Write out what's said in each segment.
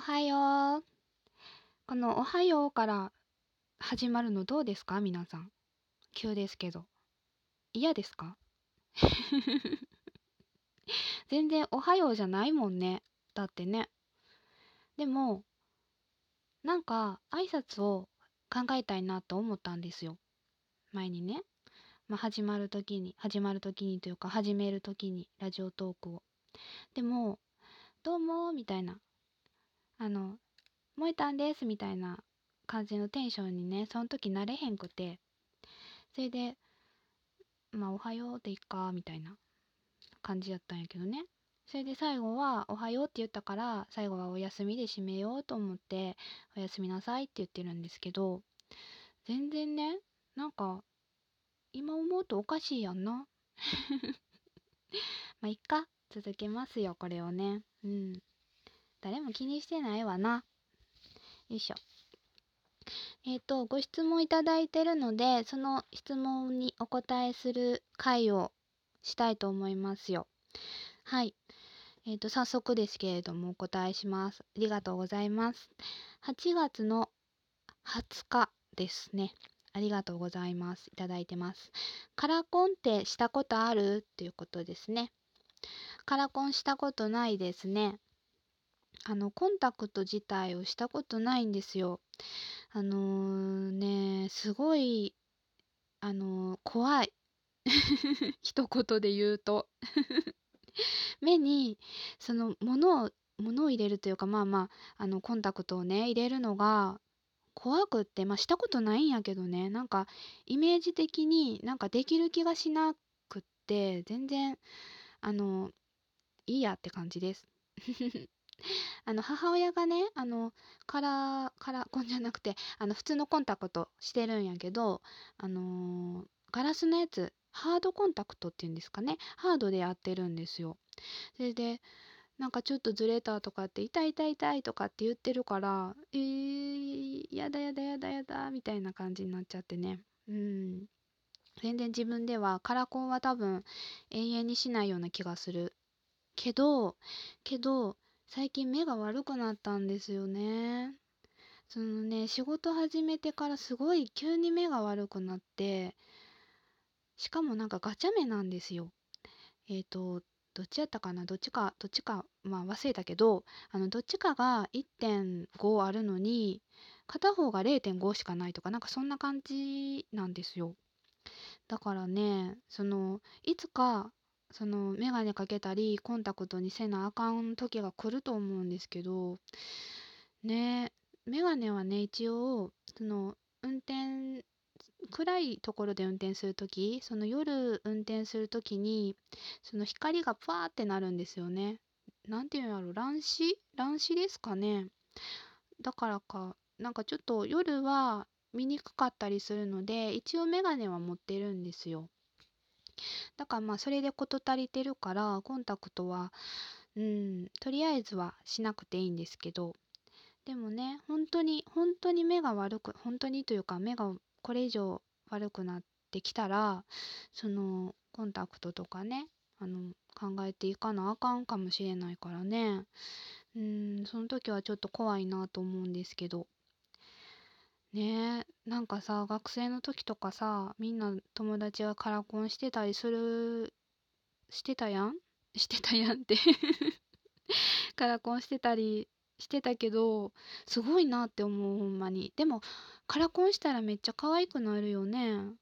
はよう。このおはようから始まるのどうですか？皆さん。急ですけど。嫌ですか？全然おはようじゃないもんね。だってね。でも、なんか挨拶を考えたいなと思ったんですよ。前にね。まあ、始まる時に、始まる時にというか始める時にラジオトークを。でも、どうもみたいな。あの、燃えたんですみたいな感じのテンションにね、その時なれへんくて。それで、まあ、おはようでいっか、みたいな感じやったんやけどね。それで最後は、おはようって言ったから、最後はお休みで締めようと思って、おやすみなさいって言ってるんですけど、全然ね、なんか、今思うとおかしいやんな。まあ、いっか。続けますよ、これをね。うん。誰も気にしてないわな。よいしょ。えっ、ー、と、ご質問いただいてるので、その質問にお答えする回をしたいと思いますよ。はい。えっ、ー、と、早速ですけれども、お答えします。ありがとうございます。8月の20日ですね。ありがとうございます。いただいてます。カラコンってしたことある？っていうことですね。カラコンしたことないですね。あの、コンタクト自体をしたことないんですよ。あの、ね、すごい、あの、怖い。一言で言うと 目に、その、物を、物を入れるというか、まあまあ、あの、コンタクトをね、入れるのが、怖くって、まあ、したことないんやけどね、なんか、イメージ的になんかできる気がしなくって、全然、あの、いいやって感じです。あの、母親がね、あの、カラー、カラコンじゃなくて、あの、普通のコンタクトしてるんやけど、あのー、ガラスのやつ、ハードコンタクトっていうんですかね。ハードでやってるんですよ。それで、なんかちょっとずれたとかって、痛い痛い痛いとかって言ってるから、えー、やだやだやだやだ、みたいな感じになっちゃってね。うん。全然自分ではカラコンは多分永遠にしないような気がする。けど、けど、最近目が悪くなったんですよね。そのね、仕事始めてからすごい急に目が悪くなって、しかもなんかガチャ目なんですよ。えっ、ー、と、どっちやったかな？どっちか、どっちか、まあ忘れたけど、あの、どっちかが1.5あるのに、片方が0.5しかないとか、なんかそんな感じなんですよ。だからね、その、いつかその眼鏡かけたりコンタクトにせなあかん時が来ると思うんですけどね眼鏡はね一応その運転暗いところで運転する時その夜運転する時にその光がパーってなるんですよね。なんていうんやろ乱視？乱視ですかね。だからかなんかちょっと夜は見にくかったりするので一応眼鏡は持ってるんですよ。だからまあそれで事足りてるからコンタクトはうんとりあえずはしなくていいんですけど。でもね本当に本当に目が悪く本当にというか目がこれ以上悪くなってきたらそのコンタクトとかねあの考えていかなあかんかもしれないからね。うんその時はちょっと怖いなと思うんですけど。ねえ、なんかさ、学生の時とかさ、みんな友達がカラコンしてたりする、してたやん？してたやんって カラコンしてたりしてたけど、すごいなって思う、ほんまに。でも、カラコンしたらめっちゃ可愛くなるよね。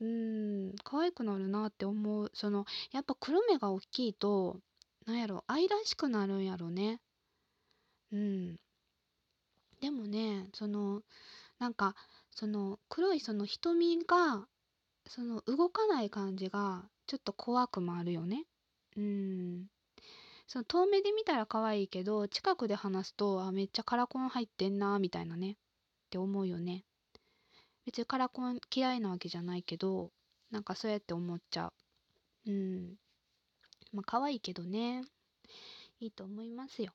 うん、可愛くなるなって思う。その、やっぱ黒目が大きいと、なんやろ、愛らしくなるんやろね。うん。でもね、その、なんかその黒いその瞳がその動かない感じがちょっと怖くもあるよね。うんその遠目で見たら可愛いけど近くで話すとあめっちゃカラコン入ってんなみたいなねって思うよね。別にカラコン嫌いなわけじゃないけどなんかそうやって思っちゃう。うんまあ可愛いけどねいいと思いますよ。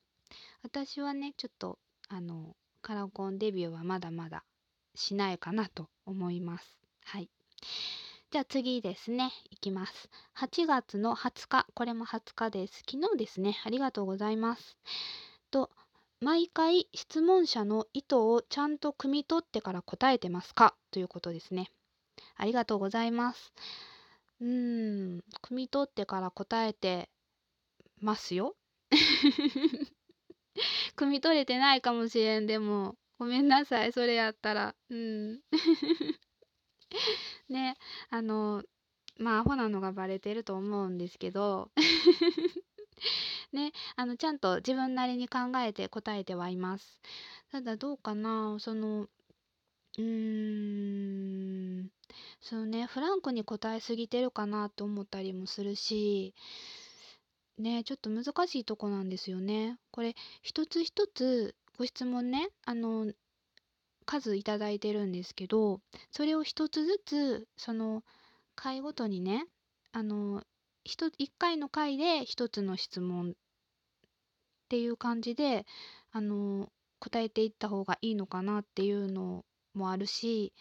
私はねちょっとあのカラコンデビューはまだまだしないかなと思います。はい。じゃあ次ですね。いきます。8月の20日。これも20日です。昨日ですね。ありがとうございます。と、毎回質問者の意図をちゃんと汲み取ってから答えてますか？ということですね。ありがとうございます。うーん、汲み取ってから答えてますよ。汲み取れてないかもしれんでもごめんなさいそれやったら。うん。ねあのまあアホなのがバレてると思うんですけど。ねあのちゃんと自分なりに考えて答えてはいます。ただどうかなそのうーん。そうねフランクに答えすぎてるかなと思ったりもするし。ねちょっと難しいとこなんですよね。これ一つ一つご質問ね。あの数いただいてるんですけどそれを一つずつその回ごとにねあの1回の回で一つの質問っていう感じであの答えていった方がいいのかなっていうのもあるし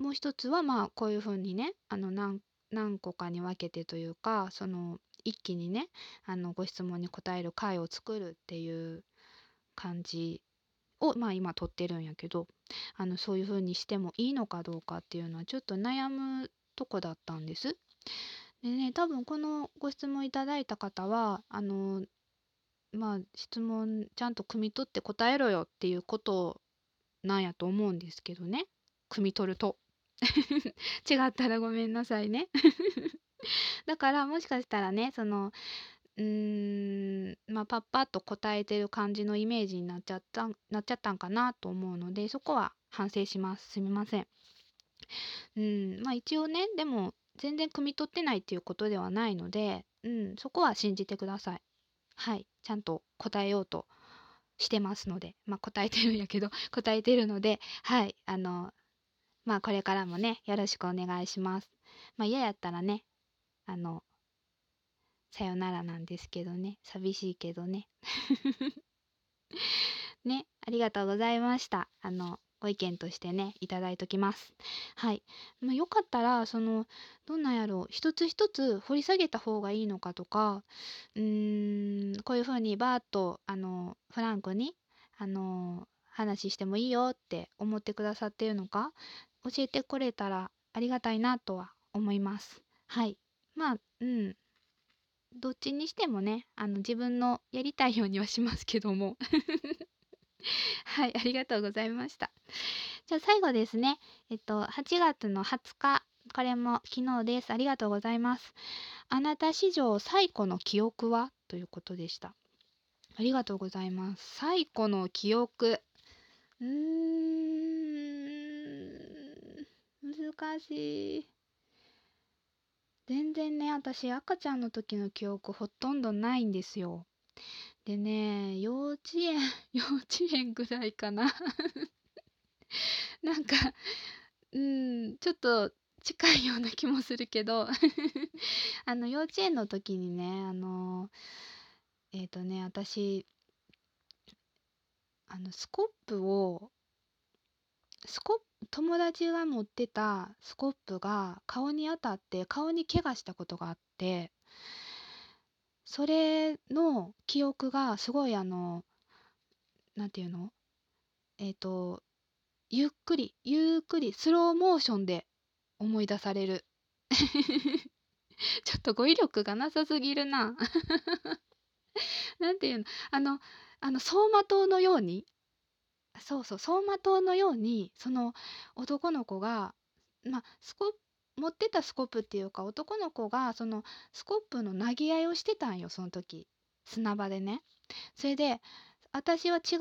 もう一つはまあこういうふうにねあの何何個かに分けてというかその一気にねあのご質問に答える回を作るっていう感じをまあ今取ってるんやけどあのそういう風にしてもいいのかどうかっていうのはちょっと悩むとこだったんです。でね多分このご質問いただいた方はあのまあ質問ちゃんと汲み取って答えろよっていうことなんやと思うんですけどね。汲み取ると。違ったらごめんなさいね。だからもしかしたらねそのうーんまあパッパッと答えてる感じのイメージになっちゃったなっちゃったんかなと思うのでそこは反省します。すみません。うんまあ一応ねでも全然汲み取ってないっていうことではないので、うん、そこは信じてください。はいちゃんと答えようとしてますのでまあ答えてるんやけど 答えてるのではいあのまあこれからもねよろしくお願いします。まあ嫌やったらねあのさよならなんですけどね。寂しいけどね。ねありがとうございました。あのご意見としてねいただいときます。はい、まあ、よかったらそのどんなんやろう。一つ一つ掘り下げた方がいいのかとかうーんこういう風にバーッとあのフランクにあの話してもいいよって思ってくださってるのか教えてくれたらありがたいなとは思います。はい。まあうん。どっちにしてもねあの自分のやりたいようにはしますけども。はいありがとうございました。じゃあ最後ですね。えっと8月の20日これも昨日です。ありがとうございます。あなた史上最古の記憶は？ということでした。ありがとうございます。最古の記憶。うーん。難しい。全然ね、私赤ちゃんの時の記憶ほとんどないんですよ。でね、幼稚園、幼稚園ぐらいかな なんか、うん、ちょっと近いような気もするけど あの、幼稚園の時にね、あの、えっ、ー、とね、私、あの、スコップを、スコップ友達が持ってたスコップが顔に当たって顔に怪我したことがあってそれの記憶がすごいあのなんていうの？えっ、とゆっくりゆっくりスローモーションで思い出される。ちょっと語彙力がなさすぎるな。なんていうの？あのあの走馬灯のようにそうそう走馬灯のようにその男の子がまあスコ持ってたスコップっていうか男の子がそのスコップの投げ合いをしてたんよその時砂場でね。それで私は違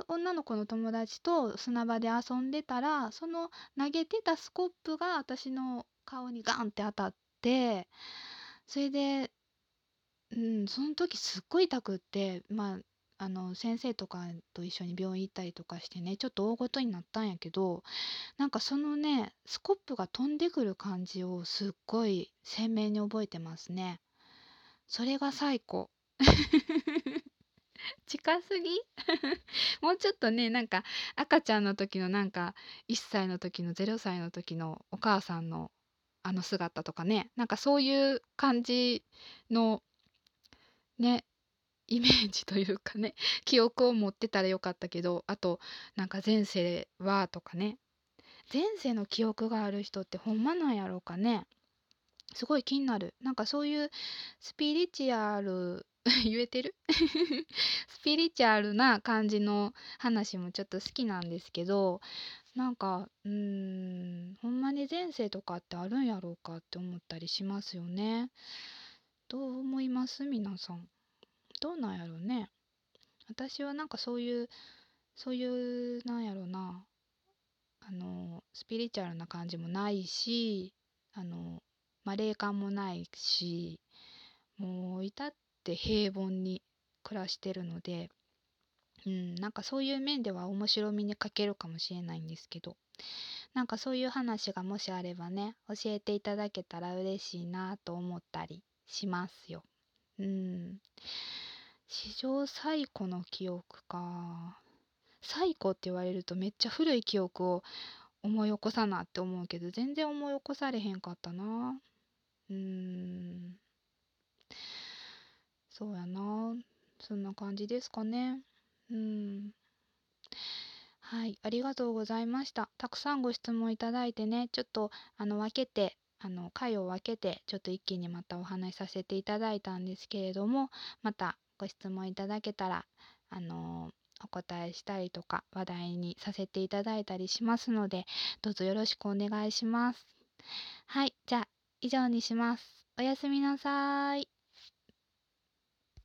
う女の子の友達と砂場で遊んでたらその投げてたスコップが私の顔にガンって当たってそれで、うん、その時すっごい痛くってまああの先生とかと一緒に病院行ったりとかしてねちょっと大ごとになったんやけどなんかそのねスコップが飛んでくる感じをすっごい鮮明に覚えてますね。それが最高。近すぎ？もうちょっとねなんか赤ちゃんの時のなんか1歳の時の0歳の時のお母さんのあの姿とかねなんかそういう感じのねイメージというかね 記憶を持ってたらよかったけどあとなんか前世はとかね。前世の記憶がある人ってほんまなんやろうかね。すごい気になる。なんかそういうスピリチュアル 言えてる？スピリチュアルな感じの話もちょっと好きなんですけどなんかうーんほんまに前世とかってあるんやろうかって思ったりしますよね。どう思います？皆さん。どうなんやろうね。私はなんかそういうそういうなんやろうな。あのスピリチュアルな感じもないしあのまあ霊感もないしもう至って平凡に暮らしてるのでうんなんかそういう面では面白みに欠けるかもしれないんですけどなんかそういう話がもしあればね教えていただけたら嬉しいなと思ったりしますよ。うん。史上最古の記憶か。最古って言われるとめっちゃ古い記憶を思い起こさなって思うけど全然思い起こされへんかったな。うーん。そうやな。そんな感じですかね。うん。はいありがとうございました。たくさんご質問いただいてねちょっとあの分けてあの回を分けてちょっと一気にまたお話しさせていただいたんですけれどもまたご質問いただけたらあのお答えしたりとか話題にさせていただいたりしますのでどうぞよろしくお願いします。はいじゃあ以上にします。おやすみなさい。